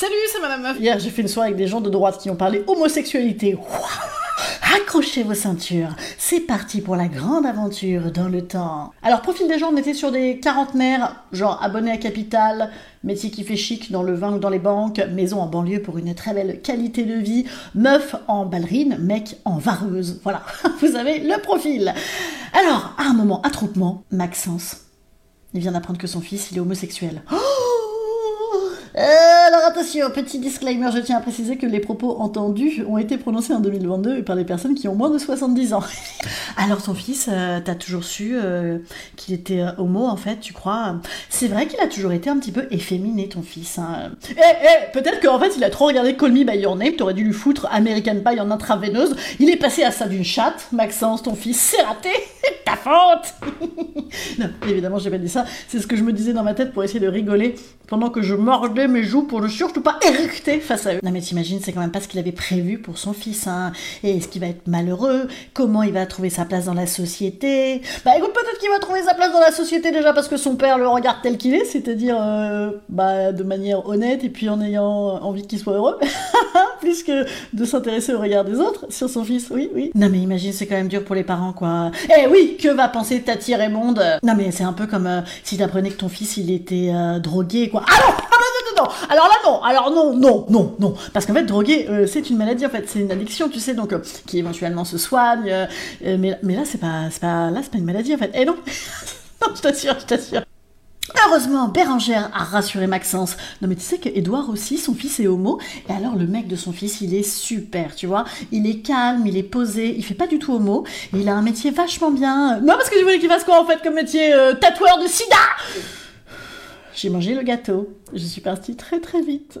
Salut, c'est Madame Meuf. Hier, j'ai fait une soirée avec des gens de droite qui ont parlé homosexualité. Accrochez vos ceintures, c'est parti pour la grande aventure dans le temps. Alors, profil des gens, on était sur des quarantenaires, genre abonnés à Capital, métier qui fait chic dans le vin ou dans les banques, maison en banlieue pour une très belle qualité de vie, meuf en ballerine, mec en vareuse. Voilà, vous avez le profil. Alors, à un moment, attroupement, Maxence, il vient d'apprendre que son fils, il est homosexuel. Oh alors attention, petit disclaimer, je tiens à préciser que les propos entendus ont été prononcés en 2022 par des personnes qui ont moins de 70 ans. alors ton fils, euh, t'as toujours su euh, qu'il était homo en fait, tu crois? C'est vrai qu'il a toujours été un petit peu efféminé ton fils. Hein. Eh, eh, peut-être qu'en fait il a trop regardé Call Me By Your Name, t'aurais dû lui foutre American Pie en intraveineuse. Il est passé à ça d'une chatte, Maxence, ton fils, c'est raté, ta faute Non, évidemment j'ai pas dit ça, c'est ce que je me disais dans ma tête pour essayer de rigoler pendant que je mordais mes joues pour ne surtout pas éructer face à eux. Non mais t'imagines, c'est quand même pas ce qu'il avait prévu pour son fils, hein. Et est-ce qu'il va être malheureux? Comment il va trouver sa place dans la société Bah écoute, peut-être qu'il va trouver sa place dans la société déjà parce que son père le regarde tel qu'il est, c'est-à-dire euh, bah de manière honnête et puis en ayant envie qu'il soit heureux, plus que de s'intéresser au regard des autres sur son fils. Oui, oui. Non mais imagine, c'est quand même dur pour les parents, quoi. Eh oui, que va penser Tati Raymond? Non mais c'est un peu comme euh, si t'apprenais que ton fils il était euh, drogué, quoi. Alors là non, alors non, non, non, non, parce qu'en fait droguer euh, c'est une maladie en fait, c'est une addiction, tu sais, donc euh, qui éventuellement se soigne, euh, mais, mais là c'est pas, pas, pas une maladie en fait. Eh non, non, je t'assure, je t'assure. Heureusement, Bérangère a rassuré Maxence. Non mais tu sais que Edouard aussi, son fils est homo. Et alors le mec de son fils, il est super, tu vois. Il est calme, il est posé, il fait pas du tout homo. Il a un métier vachement bien. Non parce que tu voulais qu'il fasse quoi en fait comme métier tatoueur de sida? J'ai mangé le gâteau. Je suis partie très très vite.